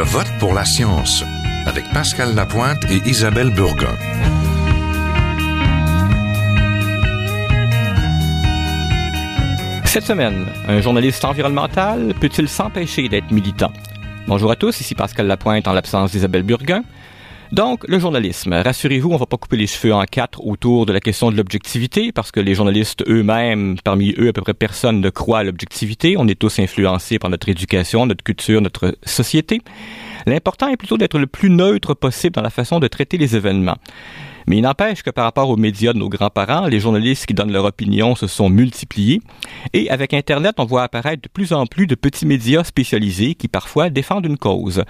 Je vote pour la science avec Pascal Lapointe et Isabelle Burgon. Cette semaine, un journaliste environnemental peut-il s'empêcher d'être militant? Bonjour à tous, ici Pascal Lapointe en l'absence d'Isabelle Burguin. Donc, le journalisme. Rassurez-vous, on va pas couper les cheveux en quatre autour de la question de l'objectivité, parce que les journalistes eux-mêmes, parmi eux, à peu près personne ne croit à l'objectivité. On est tous influencés par notre éducation, notre culture, notre société. L'important est plutôt d'être le plus neutre possible dans la façon de traiter les événements. Mais il n'empêche que par rapport aux médias de nos grands-parents, les journalistes qui donnent leur opinion se sont multipliés. Et avec Internet, on voit apparaître de plus en plus de petits médias spécialisés qui parfois défendent une cause.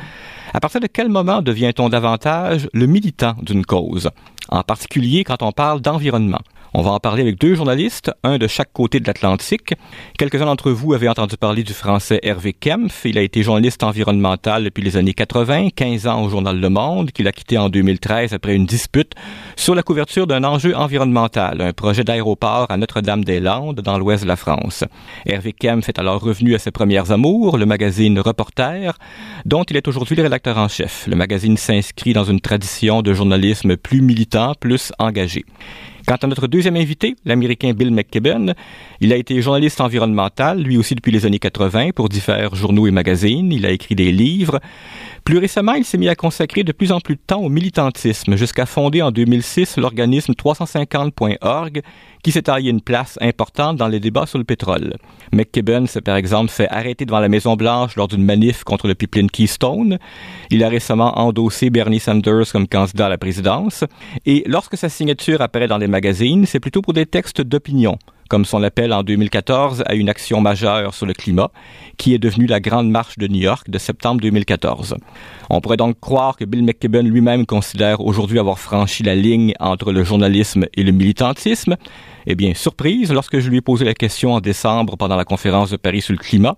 À partir de quel moment devient-on davantage le militant d'une cause? En particulier quand on parle d'environnement. On va en parler avec deux journalistes, un de chaque côté de l'Atlantique. Quelques-uns d'entre vous avaient entendu parler du français Hervé Kempf. Il a été journaliste environnemental depuis les années 80, 15 ans au journal Le Monde, qu'il a quitté en 2013 après une dispute sur la couverture d'un enjeu environnemental, un projet d'aéroport à Notre-Dame-des-Landes dans l'ouest de la France. Hervé Kempf est alors revenu à ses premières amours, le magazine Reporter, dont il est aujourd'hui le rédacteur en chef. Le magazine s'inscrit dans une tradition de journalisme plus militant, plus engagé. Quant à notre deuxième invité, l'Américain Bill McKibben, il a été journaliste environnemental, lui aussi depuis les années 80, pour divers journaux et magazines. Il a écrit des livres. Plus récemment, il s'est mis à consacrer de plus en plus de temps au militantisme, jusqu'à fonder en 2006 l'organisme 350.org, qui s'est taillé une place importante dans les débats sur le pétrole. McKibben par exemple fait arrêter devant la Maison-Blanche lors d'une manif contre le pipeline Keystone. Il a récemment endossé Bernie Sanders comme candidat à la présidence. Et lorsque sa signature apparaît dans les magazines, c'est plutôt pour des textes d'opinion comme son appel en 2014 à une action majeure sur le climat, qui est devenue la Grande Marche de New York de septembre 2014. On pourrait donc croire que Bill McKibben lui-même considère aujourd'hui avoir franchi la ligne entre le journalisme et le militantisme. Eh bien, surprise, lorsque je lui ai posé la question en décembre pendant la conférence de Paris sur le climat,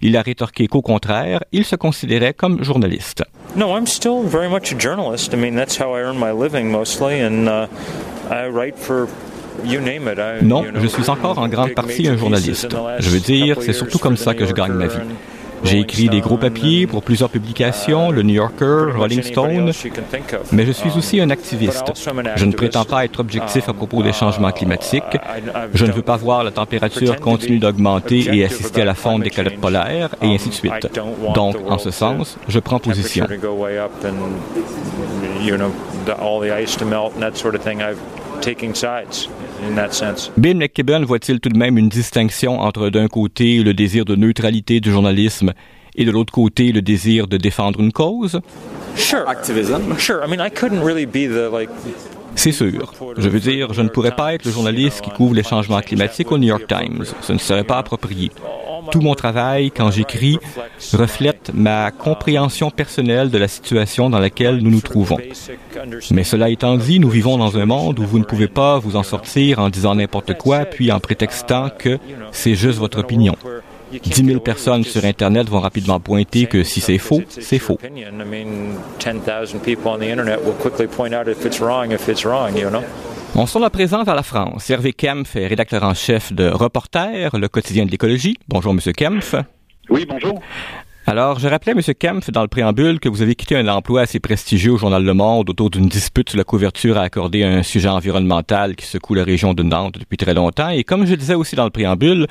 il a rétorqué qu'au contraire, il se considérait comme journaliste. No, I'm still very much a journalist. I mean, that's how I earn my living mostly, and uh, I write for non, je suis encore en grande partie un journaliste. Je veux dire, c'est surtout comme ça que je gagne ma vie. J'ai écrit des gros papiers pour plusieurs publications, le New Yorker, Rolling Stone, mais je suis aussi un activiste. Je ne prétends pas être objectif à propos des changements climatiques. Je ne veux pas voir la température continuer d'augmenter et assister à la fonte des calottes polaires, et ainsi de suite. Donc, en ce sens, je prends position. Bill McKibben voit-il tout de même une distinction entre d'un côté le désir de neutralité du journalisme et de l'autre côté le désir de défendre une cause? Sure. Activism. Sure. I mean, I couldn't really be the like c'est sûr. Je veux dire, je ne pourrais pas être le journaliste qui couvre les changements climatiques au New York Times. Ce ne serait pas approprié. Tout mon travail, quand j'écris, reflète ma compréhension personnelle de la situation dans laquelle nous nous trouvons. Mais cela étant dit, nous vivons dans un monde où vous ne pouvez pas vous en sortir en disant n'importe quoi, puis en prétextant que c'est juste votre opinion. 10 000 personnes sur Internet vont rapidement pointer que si c'est faux, c'est faux. On s'en à présent vers la France. Hervé Kempf est rédacteur en chef de Reporter, le quotidien de l'écologie. Bonjour, Monsieur Kempf. Oui, bonjour. Alors, je rappelais, M. Kempf, dans le préambule, que vous avez quitté un emploi assez prestigieux au Journal Le Monde autour d'une dispute sur la couverture à accorder à un sujet environnemental qui secoue la région de Nantes depuis très longtemps. Et comme je disais aussi dans le préambule,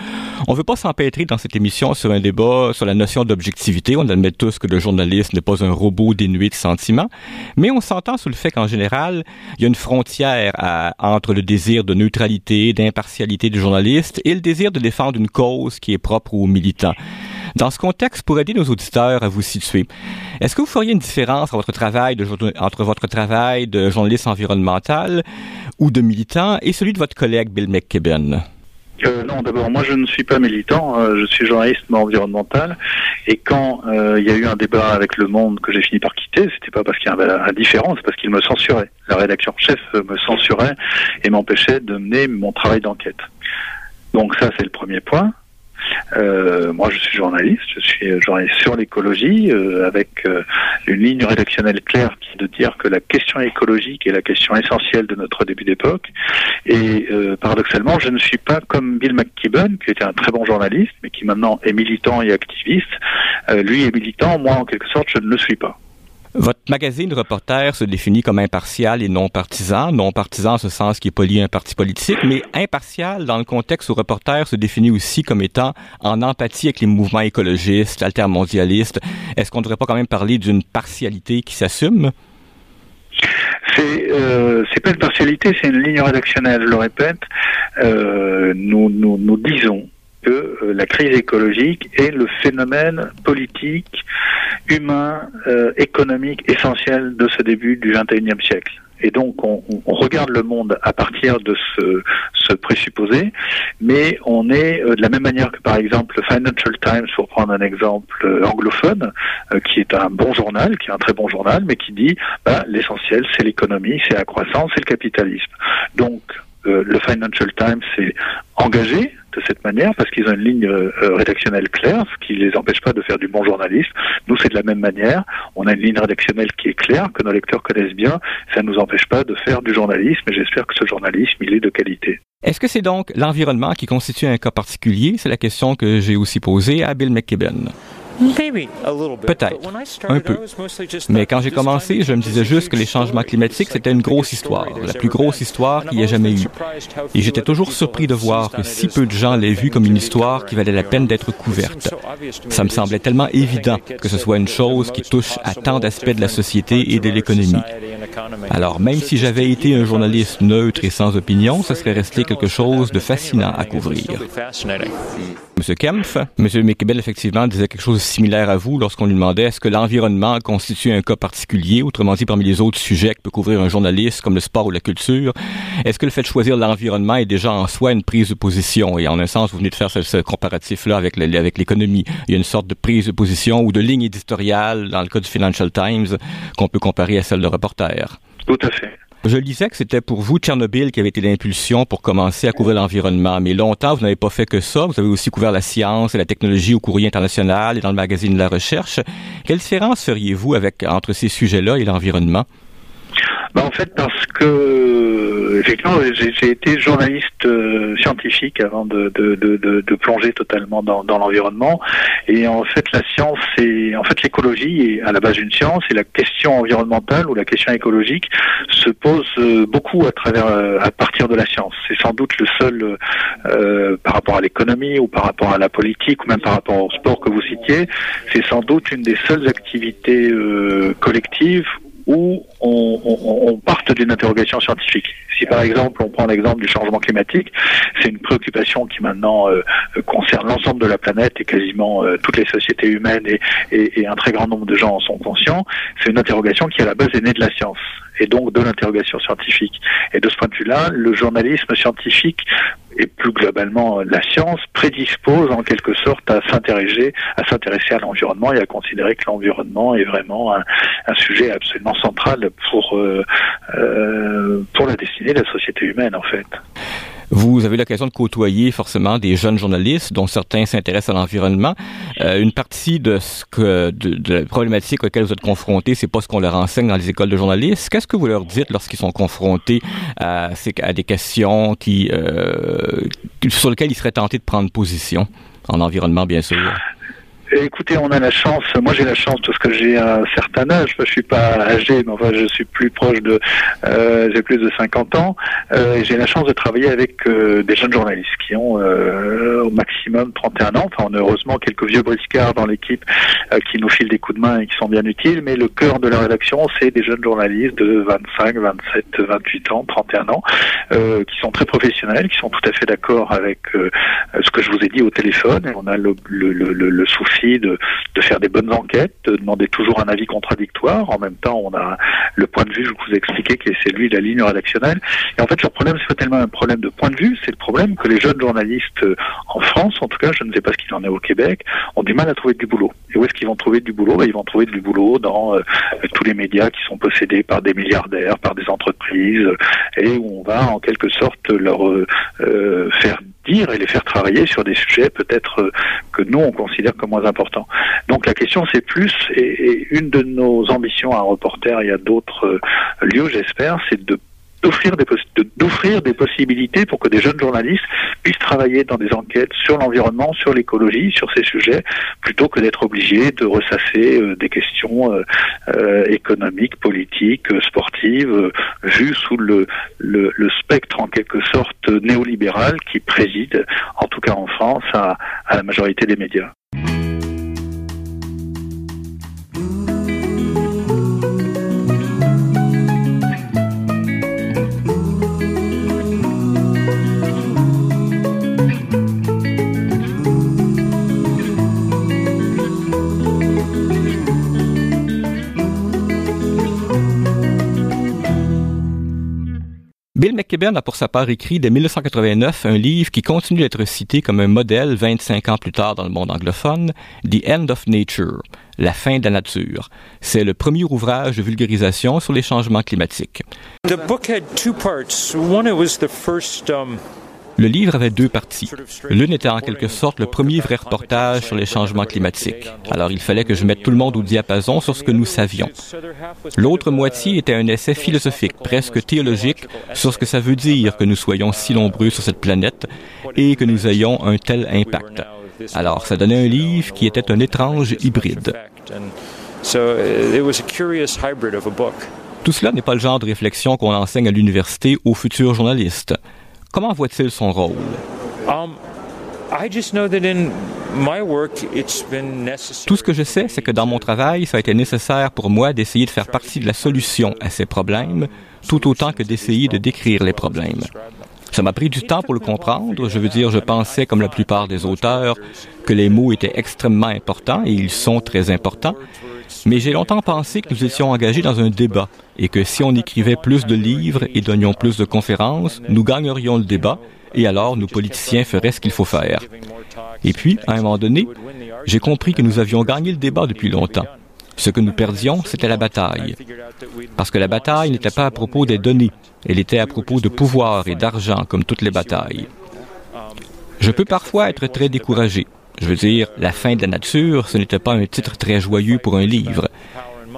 on ne veut pas s'empêtrer dans cette émission sur un débat sur la notion d'objectivité. On admet tous que le journaliste n'est pas un robot dénué de sentiments. Mais on s'entend sur le fait qu'en général, il y a une frontière entre le désir de neutralité, d'impartialité du journaliste et le désir de défendre une cause qui est propre aux militants. Dans ce contexte, pour aider nos auditeurs à vous situer, est-ce que vous feriez une différence entre votre travail de, journaliste environnemental ou de militant et celui de votre collègue Bill McKibben? Euh, non, d'abord, moi je ne suis pas militant, euh, je suis journaliste environnemental. Et quand euh, il y a eu un débat avec Le Monde que j'ai fini par quitter, c'était pas parce qu'il y avait un différent, c'est parce qu'il me censurait. La rédaction chef me censurait et m'empêchait de mener mon travail d'enquête. Donc ça, c'est le premier point. Euh, moi, je suis journaliste, je suis journaliste sur l'écologie, euh, avec euh, une ligne rédactionnelle claire qui est de dire que la question écologique est la question essentielle de notre début d'époque. Et paradoxalement, je ne suis pas comme Bill McKibben, qui était un très bon journaliste, mais qui maintenant est militant et activiste, lui est militant, moi en quelque sorte je ne le suis pas. Votre magazine Reporter se définit comme impartial et non partisan. Non partisan en ce sens qui est poli à un parti politique, mais impartial dans le contexte où Reporter se définit aussi comme étant en empathie avec les mouvements écologistes, altermondialistes. Est-ce qu'on ne devrait pas quand même parler d'une partialité qui s'assume? C'est euh, pas une partialité, c'est une ligne rédactionnelle. Je le répète, nous nous disons que euh, la crise écologique est le phénomène politique, humain, euh, économique essentiel de ce début du XXIe siècle. Et donc, on, on, regarde le monde à partir de ce, ce présupposé, mais on est euh, de la même manière que, par exemple, le Financial Times, pour prendre un exemple anglophone, qui est un bon journal, qui est un très bon journal, mais qui dit bah, l'essentiel, c'est l'économie, c'est la croissance, c'est le capitalisme. Donc, le Financial Times s'est engagé de cette manière parce qu'ils ont une ligne euh, rédactionnelle claire, ce qui les empêche pas de faire du bon journalisme. Nous, c'est de la même manière. On a une ligne rédactionnelle qui est claire, que nos lecteurs connaissent bien. Ça ne nous empêche pas de faire du journalisme et j'espère que ce journalisme, il est de qualité. Est-ce que c'est donc l'environnement qui constitue un cas particulier? C'est la question que j'ai aussi posée à Bill McKibben. Peut-être, un peu. Mais quand j'ai commencé, je me disais juste que les changements climatiques, c'était une grosse histoire, la plus grosse histoire qu'il y ait jamais eu. Et j'étais toujours surpris de voir que si peu de gens l'aient vu comme une histoire qui valait la peine d'être couverte. Ça me semblait tellement évident que ce soit une chose qui touche à tant d'aspects de la société et de l'économie. Alors, même si j'avais été un journaliste neutre et sans opinion, ce serait resté quelque chose de fascinant à couvrir. Monsieur Kempf, Monsieur McKibben, effectivement, disait quelque chose de similaire à vous lorsqu'on lui demandait est-ce que l'environnement constitue un cas particulier, autrement dit, parmi les autres sujets que peut couvrir un journaliste, comme le sport ou la culture? Est-ce que le fait de choisir l'environnement est déjà en soi une prise de position? Et en un sens, vous venez de faire ce, ce comparatif-là avec l'économie. Il y a une sorte de prise de position ou de ligne éditoriale dans le cas du Financial Times qu'on peut comparer à celle de reporter. Tout à fait. Je lisais que c'était pour vous Tchernobyl qui avait été l'impulsion pour commencer à couvrir l'environnement, mais longtemps vous n'avez pas fait que ça. Vous avez aussi couvert la science et la technologie au courrier international et dans le magazine de la recherche. Quelle différence feriez-vous avec entre ces sujets-là et l'environnement? Ben, en fait, parce que effectivement, j'ai été journaliste euh, scientifique avant de, de, de, de, plonger totalement dans, dans l'environnement. Et en fait, la science, c'est en fait l'écologie est à la base d'une science et la question environnementale ou la question écologique se pose euh, beaucoup à travers euh, à partir de la science. C'est sans doute le seul euh, par rapport à l'économie ou par rapport à la politique ou même par rapport au sport que vous citiez, c'est sans doute une des seules activités collectives où on, on, on parte d'une interrogation scientifique. Si par exemple on prend l'exemple du changement climatique, c'est une préoccupation qui maintenant euh, concerne l'ensemble de la planète et quasiment euh, toutes les sociétés humaines et, et, et, un très grand nombre de gens en sont conscients. C'est une interrogation qui à la base est née de la science et donc de l'interrogation scientifique. Et de ce point de vue-là, le journalisme scientifique et plus globalement la science prédispose en quelque sorte à s'intéresser à s'intéresser à l'environnement et à considérer que l'environnement est vraiment un, un, sujet absolument central pour euh, euh, pour la destinée de la société humaine en fait. Vous avez l'occasion de côtoyer forcément des jeunes journalistes dont certains s'intéressent à l'environnement. Euh, une partie de ce que de, de la problématique auxquelles vous êtes confrontés, c'est pas ce qu'on leur enseigne dans les écoles de journalistes. Qu'est-ce que vous leur dites lorsqu'ils sont confrontés à, à des questions qui euh, sur lesquelles ils seraient tentés de prendre position? En environnement, bien sûr? Écoutez, on a la chance, moi j'ai la chance parce que j'ai un certain âge, je suis pas âgé, mais enfin je suis plus proche de, euh, j'ai plus de 50 ans, euh, j'ai la chance de travailler avec euh, des jeunes journalistes qui ont euh, au maximum 31 ans, enfin on a heureusement quelques vieux briscards dans l'équipe euh, qui nous filent des coups de main et qui sont bien utiles, mais le cœur de la rédaction c'est des jeunes journalistes de 25, 27, 28 ans, 31 ans, euh, qui sont très professionnels, qui sont tout à fait d'accord avec ce que je vous ai dit au téléphone, on a le, le, le, le souci de, faire des bonnes enquêtes, de demander toujours un avis contradictoire. En même temps, on a le point de vue, je vous ai expliqué, que c'est lui la ligne rédactionnelle. Et en fait, le problème, c'est pas tellement un problème de point de vue, c'est le problème que les jeunes journalistes euh, en France, en tout cas, je ne sais pas ce qu'il en est au Québec, ont du mal à trouver du boulot. Et où est-ce qu'ils vont trouver du boulot? Ben, Ils vont trouver du boulot dans euh, tous les médias qui sont possédés par des milliardaires, par des entreprises, et où on va en quelque sorte leur euh, faire dire et les faire travailler sur des sujets peut-être que nous on considère comme moins important. Donc la question c'est plus, et, et, une de nos ambitions à un reporter, y a d'autres lieux j'espère, c'est de d'offrir des, des possibilités pour que des jeunes journalistes puissent travailler dans des enquêtes sur l'environnement, sur l'écologie, sur ces sujets, plutôt que d'être obligés de ressasser euh, des questions euh, euh, économiques, politiques, sportives, vues sous le, le, spectre en quelque sorte néolibéral qui préside, en tout cas en France, à la majorité des médias. Bill McKibben a pour sa part écrit dès 1989 un livre qui continue d'être cité comme un modèle 25 ans plus tard dans le monde anglophone, The End of Nature, La fin de la nature. C'est le premier ouvrage de vulgarisation sur les changements climatiques. The book had two parts. One, it was the first, um... Le livre avait deux parties. L'une était en quelque sorte le premier vrai reportage sur les changements climatiques. Alors il fallait que je mette tout le monde au diapason sur ce que nous savions. L'autre moitié était un essai philosophique, presque théologique, sur ce que ça veut dire que nous soyons si nombreux sur cette planète et que nous ayons un tel impact. Alors ça donnait un livre qui était un étrange hybride. Tout cela n'est pas le genre de réflexion qu'on enseigne à l'université aux futurs journalistes. Comment voit-il son rôle? Tout ce que je sais, c'est que dans mon travail, ça a été nécessaire pour moi d'essayer de faire partie de la solution à ces problèmes, tout autant que d'essayer de décrire les problèmes. Ça m'a pris du temps pour le comprendre. Je veux dire, je pensais, comme la plupart des auteurs, que les mots étaient extrêmement importants, et ils sont très importants. Mais j'ai longtemps pensé que nous étions engagés dans un débat et que si on écrivait plus de livres et donnions plus de conférences, nous gagnerions le débat et alors nos politiciens feraient ce qu'il faut faire. Et puis, à un moment donné, j'ai compris que nous avions gagné le débat depuis longtemps. Ce que nous perdions, c'était la bataille. Parce que la bataille n'était pas à propos des données, elle était à propos de pouvoir et d'argent, comme toutes les batailles. Je peux parfois être très découragé. Je veux dire, la fin de la nature, ce n'était pas un titre très joyeux pour un livre.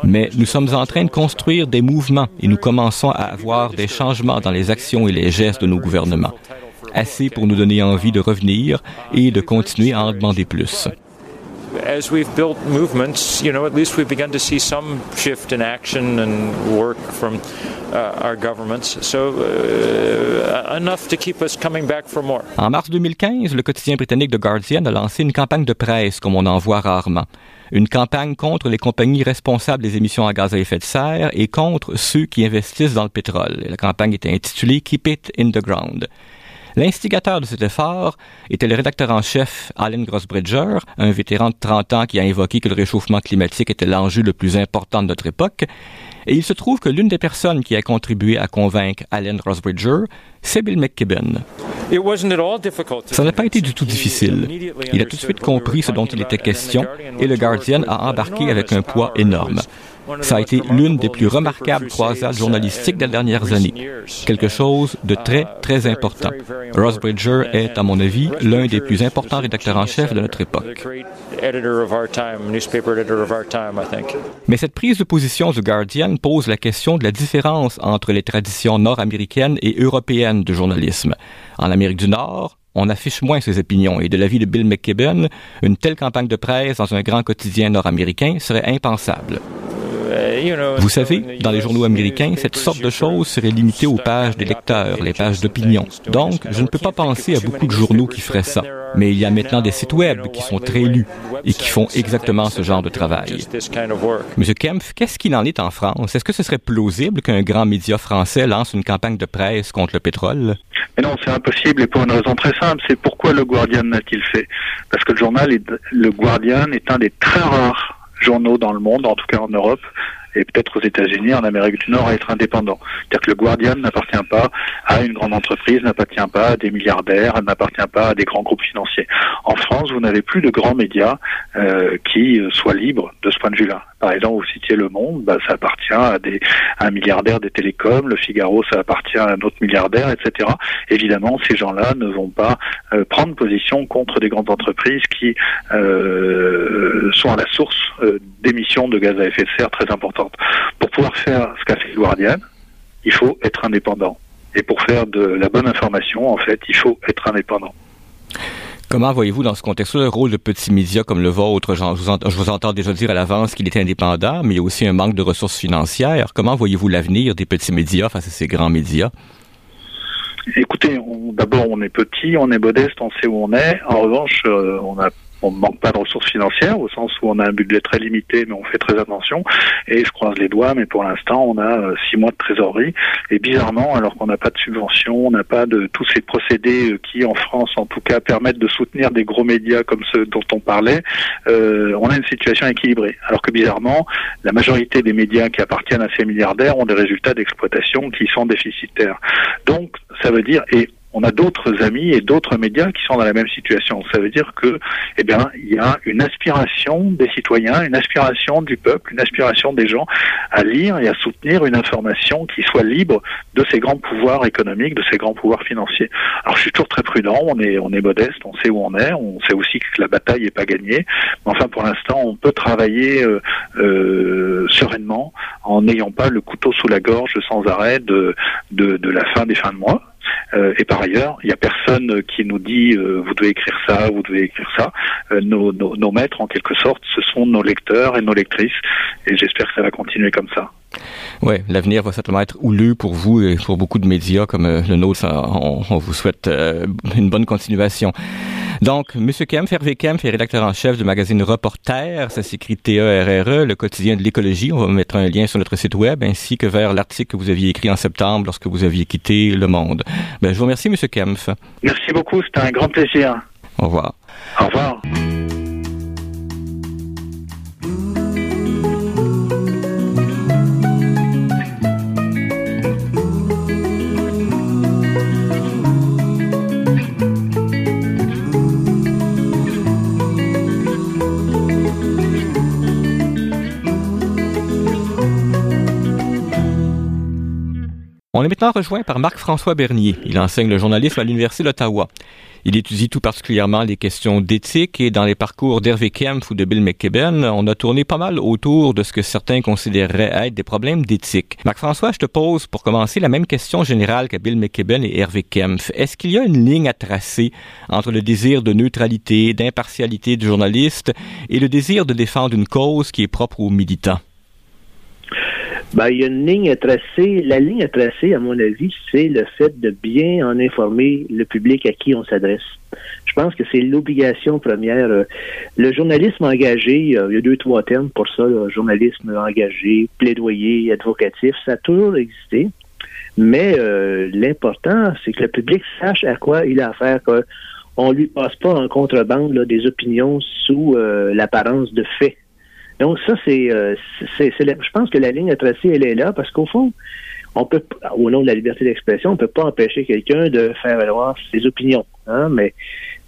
Mais nous sommes en train de construire des mouvements et nous commençons à avoir des changements dans les actions et les gestes de nos gouvernements. Assez pour nous donner envie de revenir et de continuer à en demander plus. As we've built movements, you know, at least we've begun to see some shift in action and work from our governments. So enough to keep us coming back for more. En mars 2015, le quotidien britannique The Guardian a lancé une campagne de presse comme on en voit rarement. Une campagne contre les compagnies responsables des émissions à gaz à effet de serre et contre ceux qui investissent dans le pétrole. La campagne était intitulée Keep It in the Ground. L'instigateur de cet effort était le rédacteur en chef Alan Grossbridger, un vétéran de 30 ans qui a invoqué que le réchauffement climatique était l'enjeu le plus important de notre époque. Et il se trouve que l'une des personnes qui a contribué à convaincre Alan Grossbridger, c'est Bill McKibben. Ça n'a pas été du tout difficile. Il a tout de suite compris ce dont il était question et le Guardian a embarqué avec un poids énorme. Ça a été l'une des plus remarquables croisades journalistiques des dernières années. Quelque chose de très, très important. Ross Bridger est, à mon avis, l'un des plus importants rédacteurs en chef de notre époque. Mais cette prise de position du Guardian pose la question de la différence entre les traditions nord-américaines et européennes de journalisme. En Amérique du Nord, on affiche moins ses opinions et de l'avis de Bill McKibben, une telle campagne de presse dans un grand quotidien nord-américain serait impensable. Vous savez, dans les journaux américains, cette sorte de choses serait limitée aux pages des lecteurs, les pages d'opinion. Donc, je ne peux pas penser à beaucoup de journaux qui feraient ça. Mais il y a maintenant des sites web qui sont très lus et qui font exactement ce genre de travail. Monsieur Kempf, qu'est-ce qu'il en est en France? Est-ce que ce serait plausible qu'un grand média français lance une campagne de presse contre le pétrole? Mais non, c'est impossible et pour une raison très simple, c'est pourquoi le Guardian n'a-t-il fait? Parce que le journal, est, le Guardian est un des très rares journaux dans le monde, en tout cas en Europe, et peut-être aux États-Unis, en Amérique du Nord, à être indépendant. C'est-à-dire que le Guardian n'appartient pas à une grande entreprise, n'appartient pas à des milliardaires, n'appartient pas à des grands groupes financiers. En France, vous n'avez plus de grands médias euh, qui euh, soient libres de ce point de vue-là. Par exemple, vous citiez Le Monde, bah, ça appartient à, des, à un milliardaire des télécoms, Le Figaro, ça appartient à un autre milliardaire, etc. Évidemment, ces gens-là ne vont pas euh, prendre position contre des grandes entreprises qui euh, sont à la source euh, d'émissions de gaz à effet de serre très importantes. Pour pouvoir faire ce qu'a fait le Guardian, il faut être indépendant. Et pour faire de la bonne information, en fait, il faut être indépendant. Comment voyez-vous dans ce contexte-là le rôle de petits médias comme le vôtre? Je vous, je vous entends déjà dire à l'avance qu'il est indépendant, mais il y a aussi un manque de ressources financières. Comment voyez-vous l'avenir des petits médias face à ces grands médias? Écoutez, d'abord on est petit, on est modeste, on sait où on est. En revanche, euh, on a on ne manque pas de ressources financières au sens où on a un budget très limité, mais on fait très attention. Et je croise les doigts, mais pour l'instant, on a euh, six mois de trésorerie. Et bizarrement, alors qu'on n'a pas de subvention, on n'a pas de tous ces procédés euh, qui, en France, en tout cas, permettent de soutenir des gros médias comme ceux dont on parlait, euh, on a une situation équilibrée. Alors que bizarrement, la majorité des médias qui appartiennent à ces milliardaires ont des résultats d'exploitation qui sont déficitaires. Donc, ça veut dire, et on a d'autres amis et d'autres médias qui sont dans la même situation. Ça veut dire que, eh bien, il y a une aspiration des citoyens, une aspiration du peuple, une aspiration des gens à lire et à soutenir une information qui soit libre de ces grands pouvoirs économiques, de ces grands pouvoirs financiers. Alors, je suis toujours très prudent. On est, on est modeste. On sait où on est. On sait aussi que la bataille n'est pas gagnée. Mais enfin, pour l'instant, on peut travailler euh, euh, sereinement en n'ayant pas le couteau sous la gorge sans arrêt de, de, de la fin des fins de mois euh, et par ailleurs, il n'y a personne qui nous dit euh, vous devez écrire ça, vous devez écrire ça. Euh, nos, maîtres, en quelque sorte, ce sont nos lecteurs et nos lectrices. Et j'espère que ça va continuer comme ça. Oui, l'avenir va certainement être houleux pour vous et pour beaucoup de médias comme euh, le nôtre. On, on vous souhaite euh, une bonne continuation. Donc, M. Kempf, Hervé Kempf est rédacteur en chef du magazine Reporter. Ça s'écrit T-E-R-R-E, le quotidien de l'écologie. On va mettre un lien sur notre site web ainsi que vers l'article que vous aviez écrit en septembre lorsque vous aviez quitté Le Monde. Ben, je vous remercie, M. Kempf. Merci beaucoup. C'était un grand plaisir. Au revoir. Au revoir. On est maintenant rejoint par Marc-François Bernier. Il enseigne le journalisme à l'Université d'Ottawa. Il étudie tout particulièrement les questions d'éthique et dans les parcours d'Hervé Kempf ou de Bill McKibben, on a tourné pas mal autour de ce que certains considéreraient être des problèmes d'éthique. Marc-François, je te pose pour commencer la même question générale qu'à Bill McKibben et Hervé Kempf. Est-ce qu'il y a une ligne à tracer entre le désir de neutralité, d'impartialité du journaliste et le désir de défendre une cause qui est propre aux militants? Ben, il y a une ligne à tracer. La ligne à tracer, à mon avis, c'est le fait de bien en informer le public à qui on s'adresse. Je pense que c'est l'obligation première. Le journalisme engagé, il y a deux, trois termes pour ça, le journalisme engagé, plaidoyer, advocatif, ça a toujours existé. Mais euh, l'important, c'est que le public sache à quoi il a affaire, qu'on lui passe pas en contrebande des opinions sous euh, l'apparence de faits. Donc ça, c'est, euh, c'est, je pense que la ligne à tracer, elle est là parce qu'au fond, on peut, au nom de la liberté d'expression, on peut pas empêcher quelqu'un de faire valoir ses opinions. Hein, mais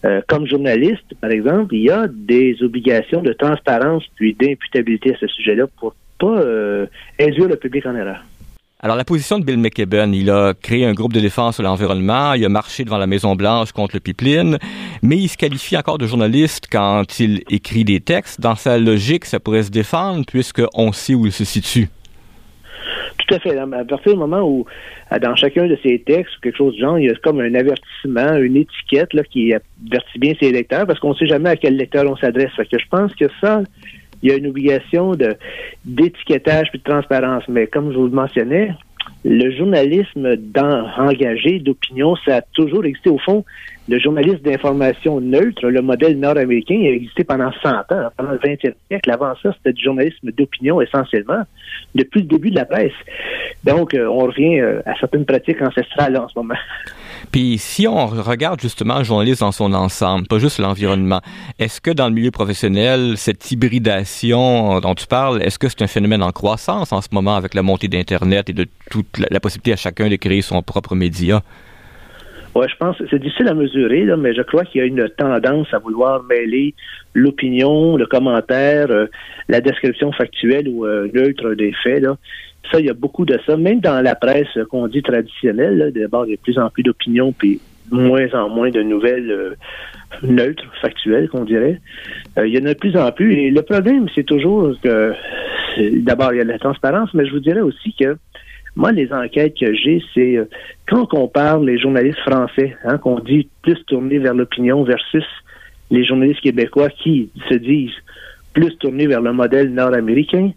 euh, comme journaliste, par exemple, il y a des obligations de transparence puis d'imputabilité à ce sujet-là pour pas euh, induire le public en erreur. Alors, la position de Bill McKibben, il a créé un groupe de défense sur l'environnement, il a marché devant la Maison-Blanche contre le pipeline, mais il se qualifie encore de journaliste quand il écrit des textes. Dans sa logique, ça pourrait se défendre puisqu'on sait où il se situe. Tout à fait. À partir du moment où, dans chacun de ses textes, quelque chose de genre, il y a comme un avertissement, une étiquette là, qui avertit bien ses lecteurs, parce qu'on ne sait jamais à quel lecteur on s'adresse. que je pense que ça, il y a une obligation d'étiquetage puis de transparence. Mais comme je vous le mentionnais, le journalisme engagé d'opinion, ça a toujours existé. Au fond, le journalisme d'information neutre, le modèle nord-américain, a existé pendant 100 ans, pendant le 20e siècle. Avant ça, c'était du journalisme d'opinion essentiellement, depuis le début de la presse. Donc, euh, on revient euh, à certaines pratiques ancestrales en ce moment. Puis si on regarde justement le journalisme dans son ensemble, pas juste l'environnement, est-ce que dans le milieu professionnel, cette hybridation dont tu parles, est-ce que c'est un phénomène en croissance en ce moment avec la montée d'Internet et de toute la, possibilité à chacun de créer son propre média? Oui, je pense c'est difficile à mesurer, mais je crois qu'il y a une tendance à vouloir mêler l'opinion, le commentaire, euh, la description factuelle ou euh, neutre des faits. Ça, il y a beaucoup de ça. Même dans la presse qu'on dit traditionnelle, d'abord, il y a de plus en plus d'opinions, puis moins en moins de nouvelles euh, neutres, factuelles, qu'on dirait. Euh, il y en a de plus en plus. Et le problème, c'est toujours que, d'abord, il y a la transparence, mais je vous dirais aussi que Moi, les enquêtes que j'ai, c'est euh, quand on compare les journalistes français, hein, qu'on dit plus tournés vers l'opinion versus les journalistes québécois qui se disent plus tournés vers le modèle nord-américain.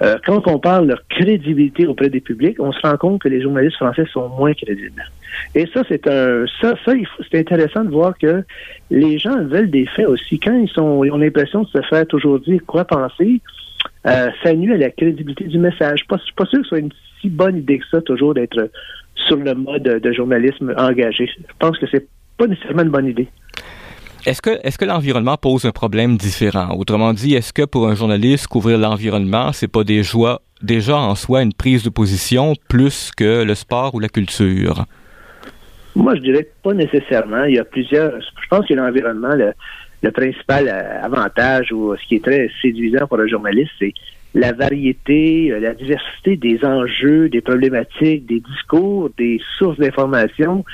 Euh, quand on compare leur crédibilité auprès des publics, on se rend compte que les journalistes français sont moins crédibles. Et ça, c'est un, ça, ça, c'est intéressant de voir que les gens veulent des faits aussi. Quand ils sont, ils ont l'impression de se faire toujours dire quoi penser, euh, ça nuit à la crédibilité du message. Pas, pas sûr que ce soit une si bonne idée que ça, toujours d'être sur le mode de journalisme engagé. Je pense que c'est pas nécessairement une bonne idée. Est-ce que, que l'environnement pose un problème différent? Autrement dit, est-ce que pour un journaliste, couvrir l'environnement, c'est pas déjà, en soi une prise de position plus que le sport ou la culture? Moi, je dirais pas nécessairement. Il y a plusieurs. Je pense que l'environnement, le, le principal euh, avantage ou ce qui est très séduisant pour un journaliste, c'est la variété, euh, la diversité des enjeux, des problématiques, des discours, des sources d'information,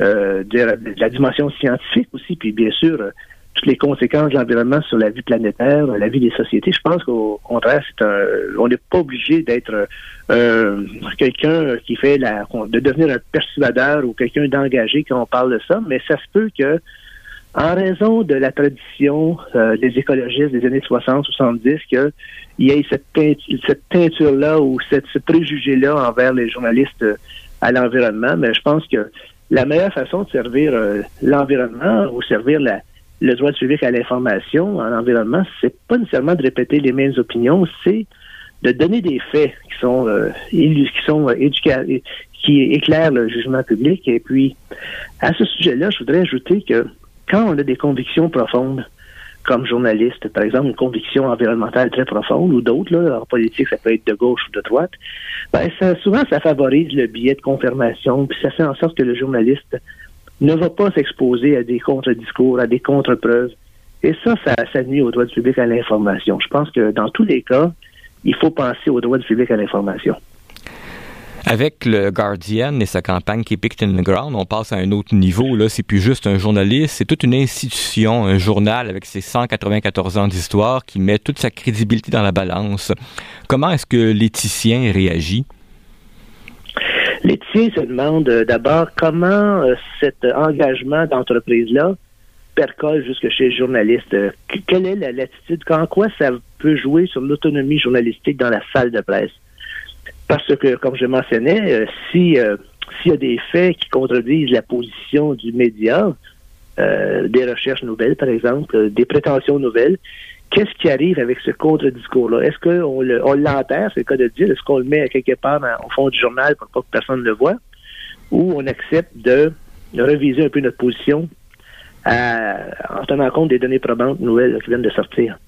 euh, de, la dimension scientifique aussi, puis bien sûr, euh, toutes les conséquences de l'environnement sur la vie planétaire, la vie des sociétés. Je pense qu'au contraire, c'est un, on n'est pas obligé d'être euh, quelqu'un qui fait la, de devenir un persuadeur ou quelqu'un d'engagé quand on parle de ça, mais ça se peut que en raison de la tradition euh, des écologistes des années 60-70, qu'il y ait cette, teinture-là ou cette, ce préjugé-là envers les journalistes euh, à l'environnement. Mais je pense que la meilleure façon de servir euh, l'environnement ou servir le droit public à l'information en environnement, c'est pas nécessairement de répéter les mêmes opinions, c'est de donner des faits qui sont qui sont qui éclairent le jugement public. Et puis, à ce sujet-là, je voudrais ajouter que quand on a des convictions profondes, comme journaliste, par exemple, une conviction environnementale très profonde ou d'autres, en politique, ça peut être de gauche ou de droite, ben, souvent, ça favorise le biais de confirmation, puis ça fait en sorte que le journaliste ne va pas s'exposer à des contre-discours, à des contre-preuves. Et ça, ça, ça nuit au droit du public à l'information. Je pense que dans tous les cas, il faut penser au droit du public à l'information. Avec le Guardian et sa campagne Keep It in the Ground, on passe à un autre niveau. Là, c'est plus juste un journaliste, c'est toute une institution, un journal avec ses 194 ans d'histoire qui met toute sa crédibilité dans la balance. Comment est-ce que l'éthicien réagit? L'éthicien se demande euh, d'abord comment euh, cet engagement d'entreprise-là percole jusque chez les journalistes. Euh, quelle est l'attitude? En quoi ça peut jouer sur l'autonomie journalistique dans la salle de presse? Parce que, comme je mentionnais, euh, si euh, s'il y a des faits qui contredisent la position du média, euh, des recherches nouvelles, par exemple, des prétentions nouvelles, qu'est-ce qui arrive avec ce contre-discours-là? Est-ce qu'on l'enterre, c'est le cas de dire, est-ce qu'on le met quelque part au fond du journal pour pas que personne ne le voit? Ou on accepte de, reviser un peu notre position en tenant compte des données probantes nouvelles qui viennent de sortir?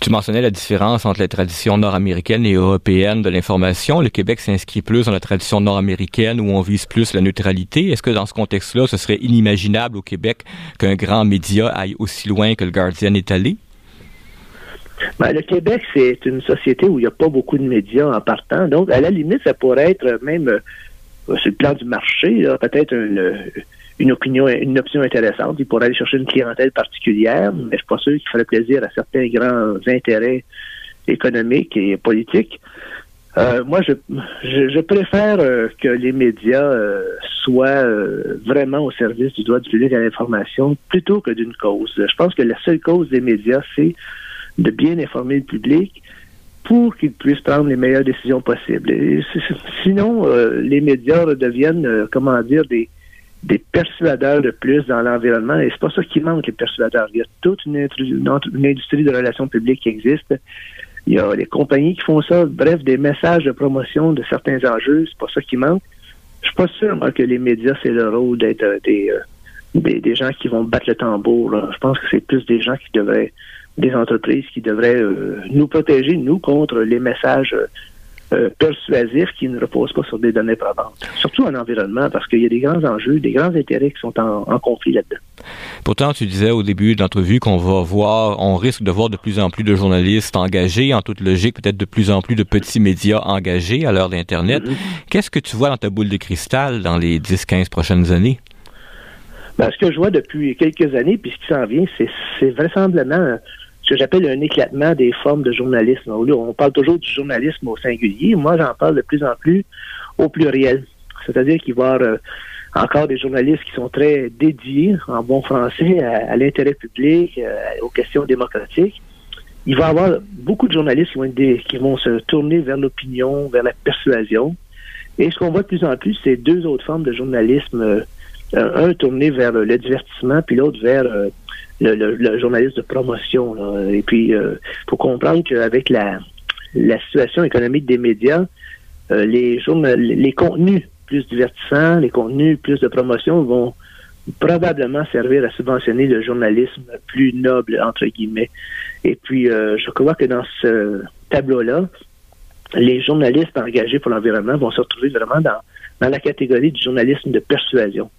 Tu mentionnais la différence entre les traditions nord-américaines et européennes de l'information. Le Québec s'inscrit plus dans la tradition nord-américaine où on vise plus la neutralité. Est-ce que dans ce contexte-là, ce serait inimaginable au Québec qu'un grand média aille aussi loin que le Guardian est allé? Ben, le Québec, c'est une société où il n'y a pas beaucoup de médias en partant. Donc, à la limite, ça pourrait être même euh, sur le plan du marché, peut-être une, une opinion, une option intéressante. Il pourrait aller chercher une clientèle particulière, mais je suis pas sûr qu'il ferait plaisir à certains grands intérêts économiques et politiques. Euh, moi, je, je, préfère euh, que les médias euh, soient vraiment au service du droit du public à l'information plutôt que d'une cause. Je pense que la seule cause des médias, c'est de bien informer le public pour qu'il puisse prendre les meilleures décisions possibles. sinon, les médias deviennent, comment dire, des, des persuadeurs de plus dans l'environnement. Et c'est pas ça qui manque, les persuadeurs. Il y a toute une, industrie de relations publiques qui existe. Il y a les compagnies qui font ça. Bref, des messages de promotion de certains enjeux. C'est pas ça qui manque. Je suis pas sûr que les médias, c'est le rôle d'être euh, euh, des, des, gens qui vont battre le tambour. Je pense que c'est plus des gens qui devraient, des entreprises qui devraient euh, nous protéger, nous, contre les messages euh, persuasif qui ne repose pas sur des données probantes. Surtout en environnement, parce qu'il y a des grands enjeux, des grands intérêts qui sont en, conflit là-dedans. Pourtant, tu disais au début de l'entrevue qu'on va voir, on risque de voir de plus en plus de journalistes engagés, en toute logique, peut-être de plus en plus de petits médias engagés à l'heure d'Internet. Mm-hmm. Qu'est-ce que tu vois dans ta boule de cristal dans les 10-15 prochaines années? Ben, ce que je vois depuis quelques années, puis ce qui s'en vient, c'est vraisemblablement ce que j'appelle un éclatement des formes de journalisme. On parle toujours du journalisme au singulier. Moi, j'en parle de plus en plus au pluriel. C'est-à-dire qu'il va y avoir euh, encore des journalistes qui sont très dédiés, en bon français, à, l'intérêt public, euh, aux questions démocratiques. Il va y avoir beaucoup de journalistes qui vont, se tourner vers l'opinion, vers la persuasion. Et ce qu'on voit de plus en plus, c'est deux autres formes de journalisme. Euh, un tourné vers le divertissement, puis l'autre vers le, journalisme de promotion. Et puis, il faut comprendre qu'avec la, la situation économique des médias, les, les contenus plus divertissants, les contenus plus de promotion vont probablement servir à subventionner le journalisme plus noble, entre guillemets. Et puis, euh, je crois que dans ce tableau-là, les journalistes engagés pour l'environnement vont se retrouver vraiment dans la catégorie du journalisme de persuasion.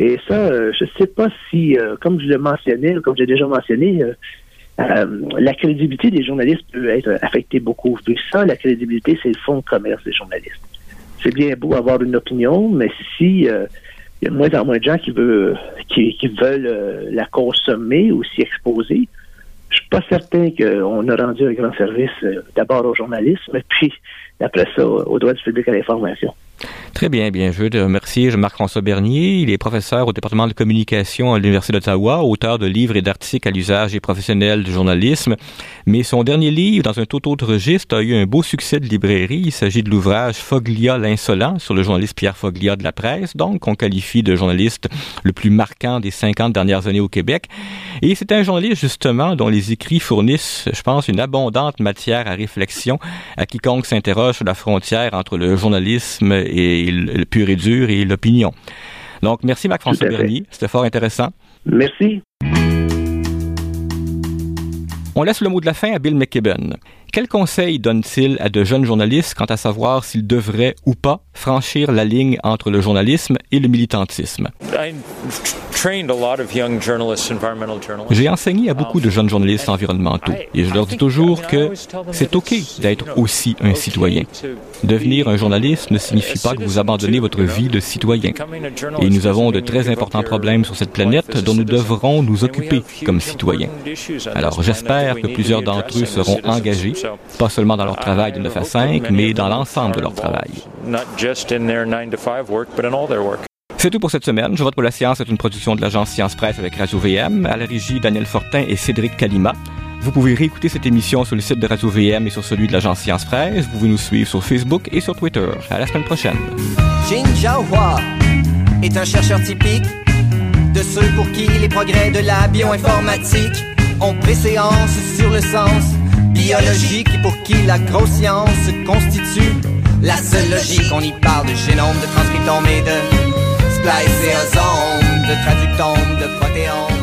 Et ça, euh, je ne sais pas si, euh, comme je l'ai mentionné, comme j'ai déjà mentionné, la crédibilité des journalistes peut être affectée beaucoup. Puis ça, la crédibilité, c'est le fond de commerce des journalistes c'est bien beau avoir une opinion, mais si euh, il y a de moins en moins de gens qui veulent, qui, veulent euh, la consommer ou s'y exposer, je suis pas certain qu'on a rendu un grand service euh, d'abord au journalisme, puis après ça, au droit du public à l'information. Très bien, bien. Je veux te remercier Marc-François Bernier. Il est professeur au département de communication à l'Université d'Ottawa, auteur de livres et d'articles à l'usage des professionnels du journalisme. Mais son dernier livre, dans un tout autre registre, a eu un beau succès de librairie. Il s'agit de l'ouvrage Foglia l'insolent sur le journaliste Pierre Foglia de la presse, donc qu'on qualifie de journaliste le plus marquant des 50 dernières années au Québec. Et c'est un journaliste, justement, dont les écrits fournissent, je pense, une abondante matière à réflexion à quiconque s'interroge sur la frontière entre le journalisme et le pur et dur et l'opinion. Donc, merci Marc-François Bernier. C'était fort intéressant. Merci. On laisse le mot de la fin à Bill McKibben. Quel conseil donne-t-il à de jeunes journalistes quant à savoir s'ils devraient ou pas franchir la ligne entre le journalisme et le militantisme? J'ai enseigné à beaucoup de jeunes journalistes environnementaux et je leur dis toujours que c'est OK d'être aussi un citoyen. Devenir un journaliste ne signifie pas que vous abandonnez votre vie de citoyen. Et nous avons de très importants problèmes sur cette planète dont nous devrons nous occuper comme citoyens. Alors j'espère que plusieurs d'entre eux seront engagés pas seulement dans leur travail de 9 à 5, mais dans l'ensemble de leur travail. C'est tout pour cette semaine. Je vote pour la science est une production de l'agence Science Presse avec Radio VM, à la régie Daniel Fortin et Cédric Kalima. Vous pouvez réécouter cette émission sur le site de Radio VM et sur celui de l'agence Science Presse. Vous pouvez nous suivre sur Facebook et sur Twitter. À la semaine prochaine. Jin Jiahua est un chercheur typique de ceux pour qui les progrès de la bioinformatique ont préséance sur le sens biologique pour qui la grosse science constitue la seule logique. On y parle de génome, de transcriptome et de spliceosome, de traductome, de protéome